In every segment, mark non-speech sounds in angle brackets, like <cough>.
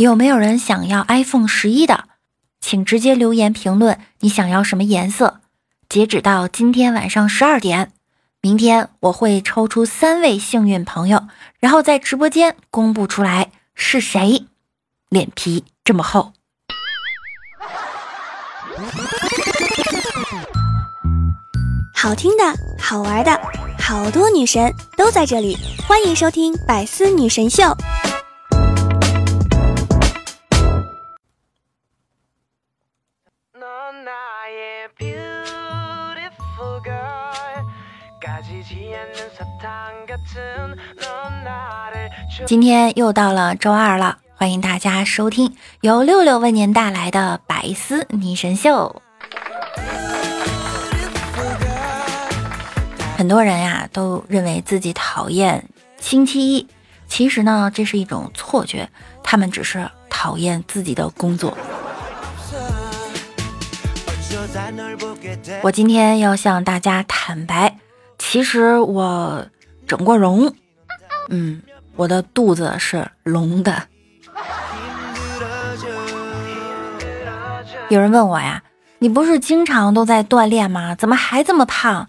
有没有人想要 iPhone 十一的？请直接留言评论你想要什么颜色。截止到今天晚上十二点，明天我会抽出三位幸运朋友，然后在直播间公布出来是谁。脸皮这么厚，好听的、好玩的，好多女神都在这里，欢迎收听《百思女神秀》。今天又到了周二了，欢迎大家收听由六六为您带来的百思女神秀。很多人呀都认为自己讨厌星期一，其实呢这是一种错觉，他们只是讨厌自己的工作。我今天要向大家坦白，其实我整过容，嗯，我的肚子是隆的。有人问我呀，你不是经常都在锻炼吗？怎么还这么胖？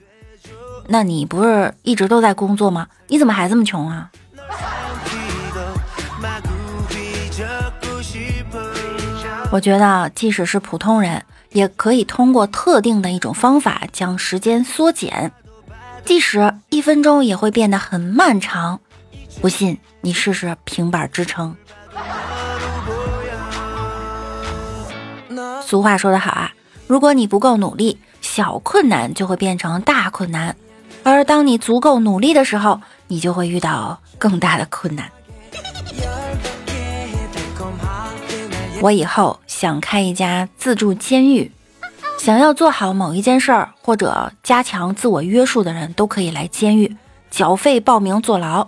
那你不是一直都在工作吗？你怎么还这么穷啊？我觉得，即使是普通人。也可以通过特定的一种方法将时间缩减，即使一分钟也会变得很漫长。不信你试试平板支撑。俗话说得好啊，如果你不够努力，小困难就会变成大困难；而当你足够努力的时候，你就会遇到更大的困难。我以后想开一家自助监狱，想要做好某一件事儿或者加强自我约束的人都可以来监狱，缴费报名坐牢，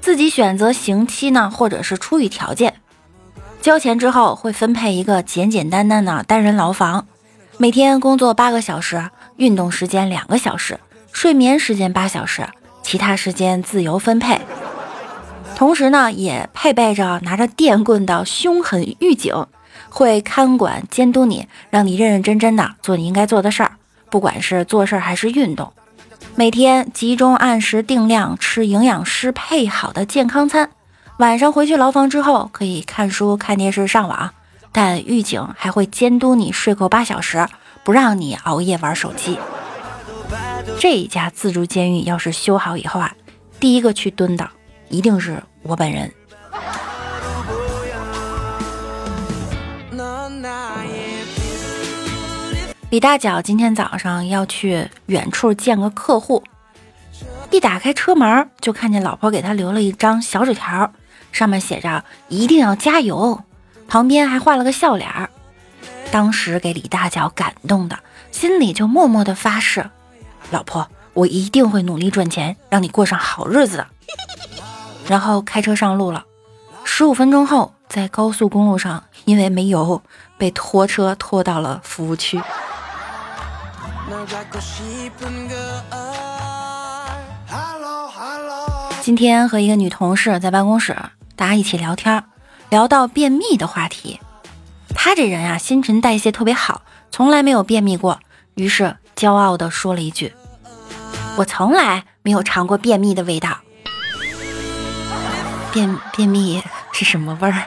自己选择刑期呢，或者是出狱条件。交钱之后会分配一个简简单单的单人牢房，每天工作八个小时，运动时间两个小时，睡眠时间八小时，其他时间自由分配。同时呢，也配备着拿着电棍的凶狠狱警，会看管监督你，让你认认真真的做你应该做的事儿，不管是做事儿还是运动。每天集中按时定量吃营养师配好的健康餐，晚上回去牢房之后可以看书、看电视、上网，但狱警还会监督你睡够八小时，不让你熬夜玩手机。这一家自助监狱要是修好以后啊，第一个去蹲的。一定是我本人。李大脚今天早上要去远处见个客户，一打开车门就看见老婆给他留了一张小纸条，上面写着“一定要加油”，旁边还画了个笑脸儿。当时给李大脚感动的，心里就默默的发誓：“老婆，我一定会努力赚钱，让你过上好日子的。”然后开车上路了，十五分钟后，在高速公路上，因为没油，被拖车拖到了服务区。今天和一个女同事在办公室，大家一起聊天，聊到便秘的话题。她这人啊，新陈代谢特别好，从来没有便秘过，于是骄傲地说了一句：“我从来没有尝过便秘的味道。”便便秘是什么味儿？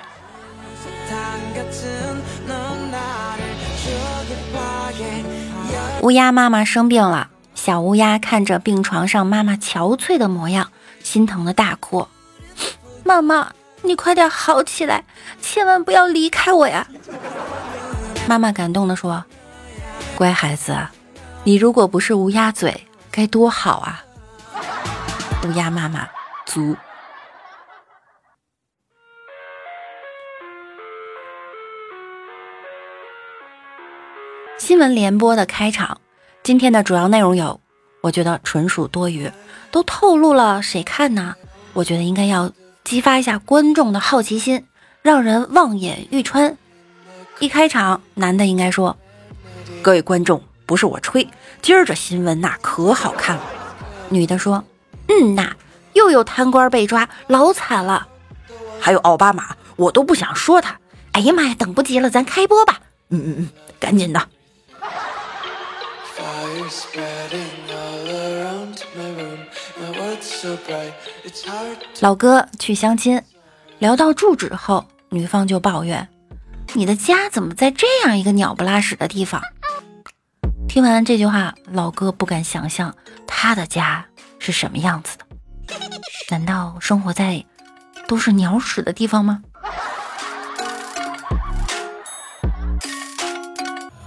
乌鸦妈妈生病了，小乌鸦看着病床上妈妈憔悴的模样，心疼的大哭：“妈妈，你快点好起来，千万不要离开我呀！”妈妈感动的说：“乖孩子，你如果不是乌鸦嘴，该多好啊！”乌鸦妈妈足。新闻联播的开场，今天的主要内容有，我觉得纯属多余，都透露了，谁看呢？我觉得应该要激发一下观众的好奇心，让人望眼欲穿。一开场，男的应该说：“各位观众，不是我吹，今儿这新闻那可好看了。”女的说：“嗯呐，又有贪官被抓，老惨了。还有奥巴马，我都不想说他，哎呀妈呀，等不及了，咱开播吧！嗯嗯嗯，赶紧的。老哥去相亲，聊到住址后，女方就抱怨：“你的家怎么在这样一个鸟不拉屎的地方？”听完这句话，老哥不敢想象他的家是什么样子的。难道生活在都是鸟屎的地方吗？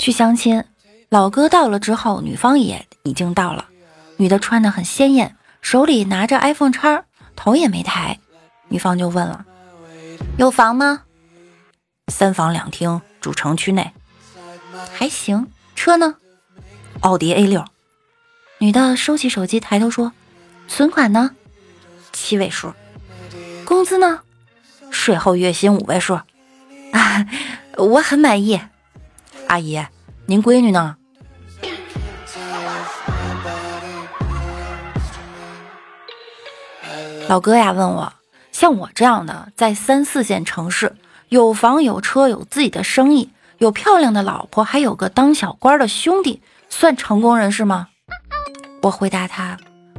去相亲，老哥到了之后，女方也已经到了。女的穿的很鲜艳，手里拿着 iPhone 叉，头也没抬。女方就问了：“有房吗？”“三房两厅，主城区内，还行。”“车呢？”奥迪 A 六，女的收起手机，抬头说：“存款呢？七位数。工资呢？税后月薪五位数。啊，<laughs> 我很满意。阿姨，您闺女呢？”老哥呀，问我，像我这样的，在三四线城市，有房有车，有自己的生意，有漂亮的老婆，还有个当小官的兄弟。算成功人士吗？我回答他，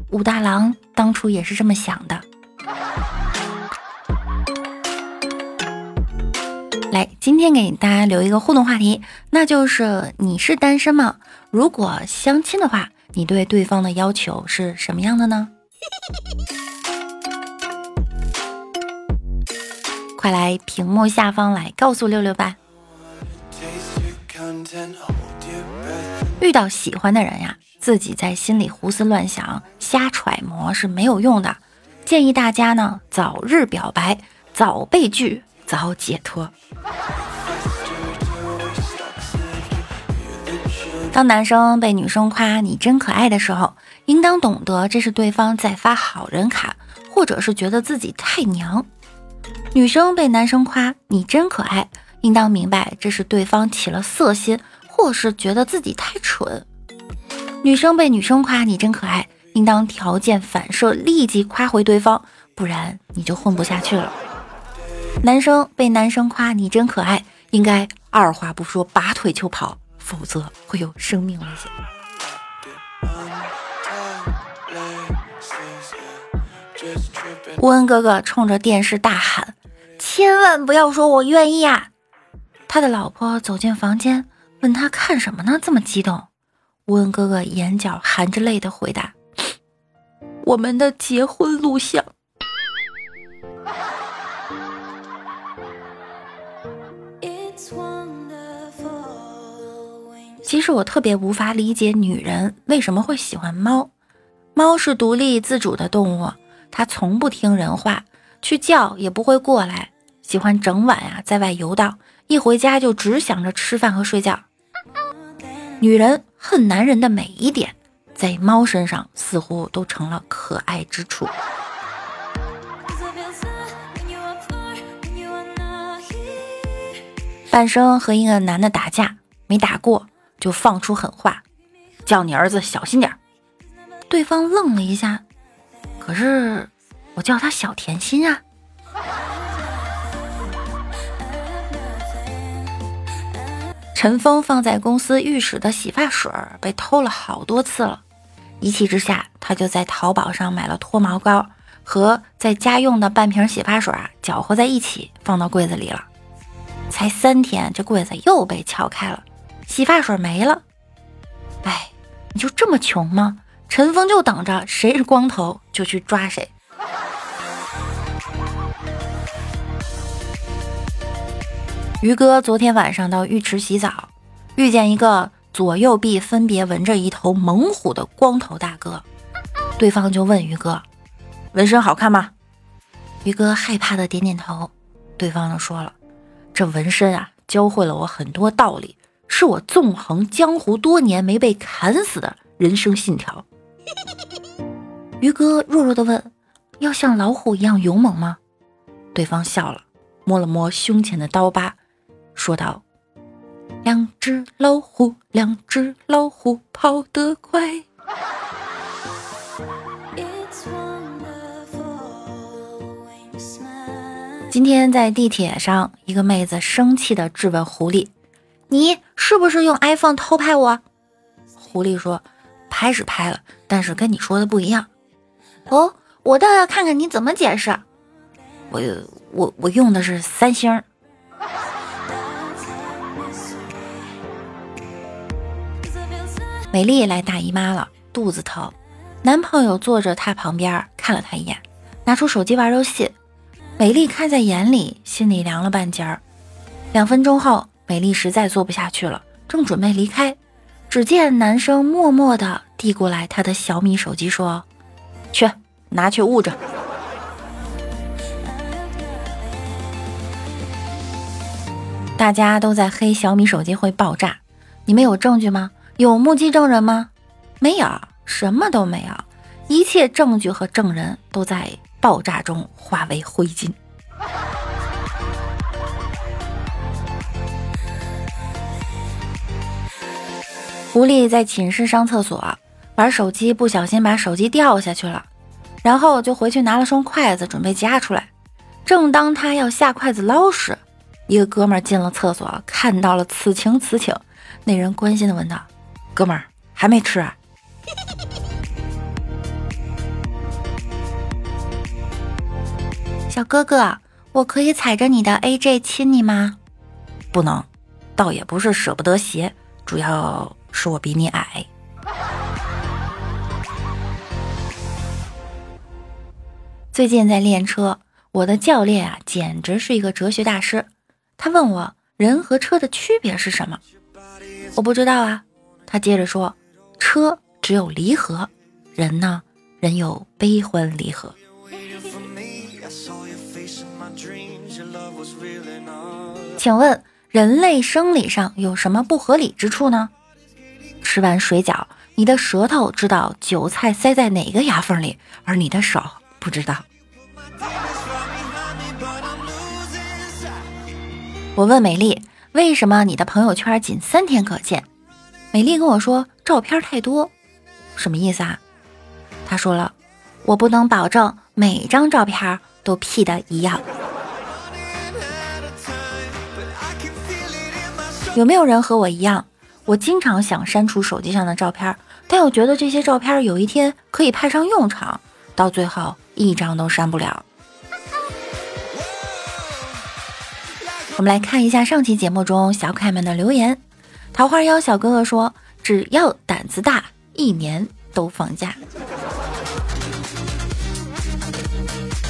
武大郎当初也是这么想的。来，今天给大家留一个互动话题，那就是你是单身吗？如果相亲的话，你对对方的要求是什么样的呢？快来屏幕下方来告诉六六吧。遇到喜欢的人呀，自己在心里胡思乱想、瞎揣摩是没有用的。建议大家呢，早日表白，早被拒，早解脱。当男生被女生夸你真可爱的时候，应当懂得这是对方在发好人卡，或者是觉得自己太娘。女生被男生夸你真可爱，应当明白这是对方起了色心。或是觉得自己太蠢，女生被女生夸你真可爱，应当条件反射立即夸回对方，不然你就混不下去了。男生被男生夸你真可爱，应该二话不说拔腿就跑，否则会有生命危险。乌恩哥哥冲着电视大喊：“千万不要说我愿意啊！”他的老婆走进房间。问他看什么呢？这么激动？乌恩哥哥眼角含着泪的回答：“我们的结婚录像。”其实我特别无法理解女人为什么会喜欢猫。猫是独立自主的动物，它从不听人话，去叫也不会过来，喜欢整晚呀在外游荡，一回家就只想着吃饭和睡觉。女人恨男人的每一点，在猫身上似乎都成了可爱之处。半生和一个男的打架，没打过就放出狠话，叫你儿子小心点对方愣了一下，可是我叫他小甜心啊。陈峰放在公司浴室的洗发水被偷了好多次了，一气之下，他就在淘宝上买了脱毛膏和在家用的半瓶洗发水啊，搅和在一起放到柜子里了。才三天，这柜子又被撬开了，洗发水没了。哎，你就这么穷吗？陈峰就等着谁是光头就去抓谁。于哥昨天晚上到浴池洗澡，遇见一个左右臂分别纹着一头猛虎的光头大哥，对方就问于哥：“纹身好看吗？”于哥害怕的点点头，对方就说了：“这纹身啊，教会了我很多道理，是我纵横江湖多年没被砍死的人生信条。”于哥弱弱的问：“要像老虎一样勇猛吗？”对方笑了，摸了摸胸前的刀疤。说道：“两只老虎，两只老虎跑得快。”今天在地铁上，一个妹子生气的质问狐狸：“你是不是用 iPhone 偷拍我？”狐狸说：“拍是拍了，但是跟你说的不一样。”哦，我倒要看看你怎么解释。我我我用的是三星。美丽来大姨妈了，肚子疼，男朋友坐着她旁边，看了她一眼，拿出手机玩游戏。美丽看在眼里，心里凉了半截儿。两分钟后，美丽实在做不下去了，正准备离开，只见男生默默地递过来他的小米手机，说：“去，拿去捂着。”大家都在黑小米手机会爆炸，你们有证据吗？有目击证人吗？没有，什么都没有，一切证据和证人都在。爆炸中化为灰烬。狐狸在寝室上厕所玩手机，不小心把手机掉下去了，然后就回去拿了双筷子准备夹出来。正当他要下筷子捞时，一个哥们进了厕所，看到了此情此景，那人关心的问道：“哥们儿还没吃啊？” <laughs> 小哥哥，我可以踩着你的 AJ 亲你吗？不能，倒也不是舍不得鞋，主要是我比你矮。最近在练车，我的教练啊，简直是一个哲学大师。他问我人和车的区别是什么？我不知道啊。他接着说，车只有离合，人呢，人有悲欢离合。请问人类生理上有什么不合理之处呢？吃完水饺，你的舌头知道韭菜塞在哪个牙缝里，而你的手不知道。我问美丽，为什么你的朋友圈仅三天可见？美丽跟我说，照片太多。什么意思啊？她说了，我不能保证每张照片都 P 的一样。有没有人和我一样？我经常想删除手机上的照片，但又觉得这些照片有一天可以派上用场，到最后一张都删不了。我们来看一下上期节目中小可爱们的留言。桃花妖小哥哥说：“只要胆子大，一年都放假。”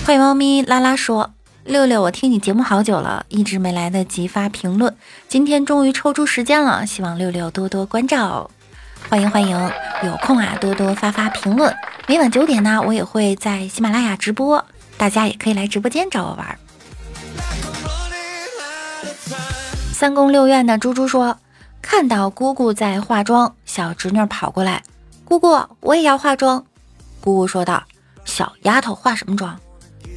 坏猫咪拉拉说。六六，我听你节目好久了，一直没来得及发评论，今天终于抽出时间了，希望六六多多关照，欢迎欢迎，有空啊多多发发评论。每晚九点呢，我也会在喜马拉雅直播，大家也可以来直播间找我玩。三宫六院的猪猪说，看到姑姑在化妆，小侄女跑过来，姑姑我也要化妆。姑姑说道：“小丫头化什么妆？”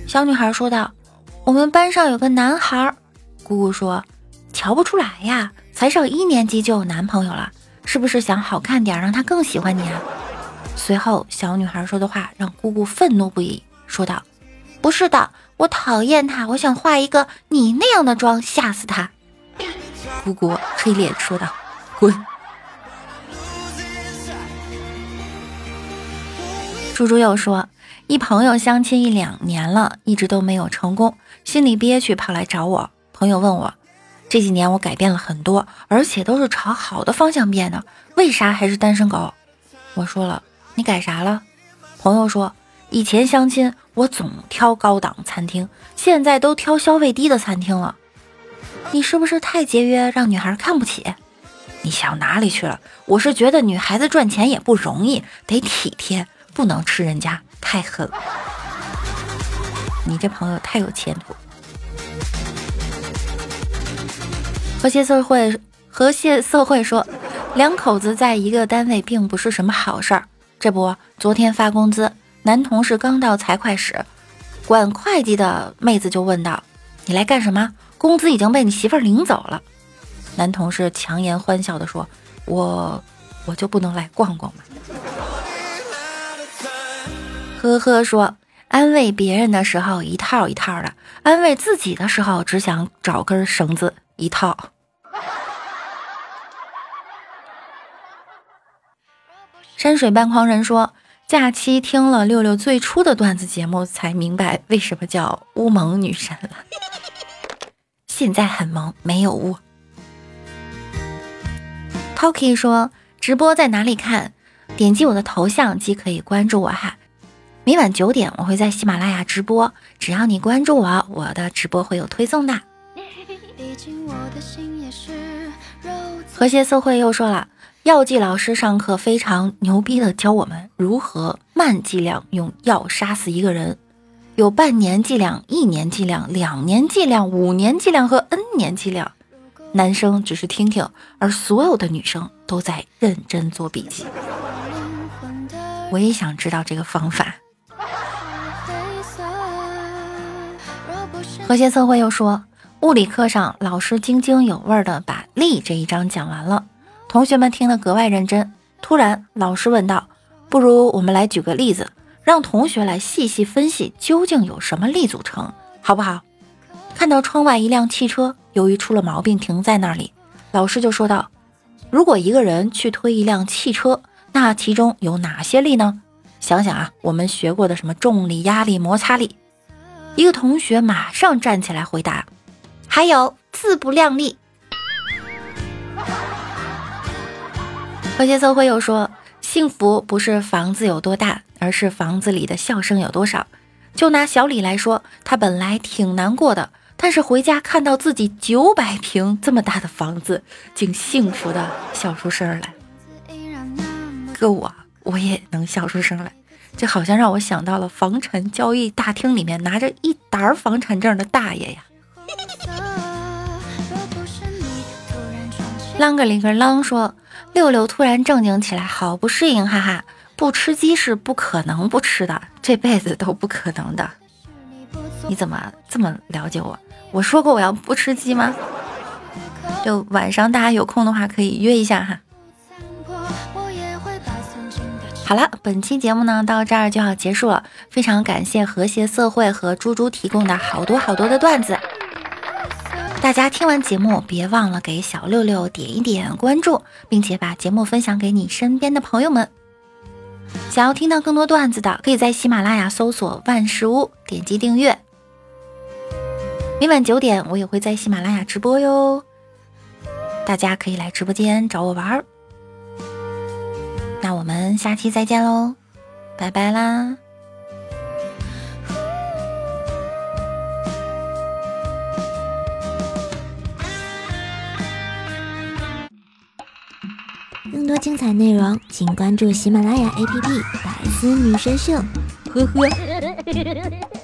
小女孩说道。我们班上有个男孩，姑姑说瞧不出来呀，才上一年级就有男朋友了，是不是想好看点，让他更喜欢你啊？随后，小女孩说的话让姑姑愤怒不已，说道：“不是的，我讨厌他，我想画一个你那样的妆，吓死他。”姑姑黑脸说道：“滚！”猪猪又说。一朋友相亲一两年了，一直都没有成功，心里憋屈，跑来找我。朋友问我，这几年我改变了很多，而且都是朝好的方向变的，为啥还是单身狗？我说了，你改啥了？朋友说，以前相亲我总挑高档餐厅，现在都挑消费低的餐厅了。你是不是太节约，让女孩看不起？你想哪里去了？我是觉得女孩子赚钱也不容易，得体贴，不能吃人家。太狠了！你这朋友太有前途。和谐社会，和谐社会说，两口子在一个单位并不是什么好事儿。这不，昨天发工资，男同事刚到财会室，管会计的妹子就问道：“你来干什么？工资已经被你媳妇儿领走了。”男同事强颜欢笑的说：“我，我就不能来逛逛吗？”呵呵，说安慰别人的时候一套一套的，安慰自己的时候只想找根绳子一套。<laughs> 山水半狂人说：“假期听了六六最初的段子节目，才明白为什么叫乌蒙女神了。现在很萌，没有污。” Toki 说：“直播在哪里看？点击我的头像即可以关注我哈。每晚九点我会在喜马拉雅直播，只要你关注我，我的直播会有推送的。”和谐社会又说了。药剂老师上课非常牛逼的教我们如何慢剂量用药杀死一个人，有半年剂量、一年剂量、两年剂量、五年剂量和 N 年剂量。男生只是听听，而所有的女生都在认真做笔记。我也想知道这个方法。和谐测绘又说，物理课上老师津津有味的把力这一章讲完了。同学们听得格外认真。突然，老师问道：“不如我们来举个例子，让同学来细细分析究竟有什么力组成，好不好？”看到窗外一辆汽车，由于出了毛病停在那里，老师就说道：“如果一个人去推一辆汽车，那其中有哪些力呢？想想啊，我们学过的什么重力、压力、摩擦力。”一个同学马上站起来回答：“还有自不量力。”和谐社会又说：“幸福不是房子有多大，而是房子里的笑声有多少。”就拿小李来说，他本来挺难过的，但是回家看到自己九百平这么大的房子，竟幸福的笑出声来。哥我我也能笑出声来，这好像让我想到了房产交易大厅里面拿着一沓房产证的大爷呀。<laughs> 啷个里个啷说。六六突然正经起来，好不适应，哈哈！不吃鸡是不可能不吃的，这辈子都不可能的。你怎么这么了解我？我说过我要不吃鸡吗？就晚上大家有空的话可以约一下哈。好了，本期节目呢到这儿就要结束了，非常感谢和谐社会和猪猪提供的好多好多的段子。大家听完节目，别忘了给小六六点一点关注，并且把节目分享给你身边的朋友们。想要听到更多段子的，可以在喜马拉雅搜索“万事屋”，点击订阅。每晚九点，我也会在喜马拉雅直播哟，大家可以来直播间找我玩儿。那我们下期再见喽，拜拜啦！更多精彩内容，请关注喜马拉雅 APP《百思女神秀》。呵呵。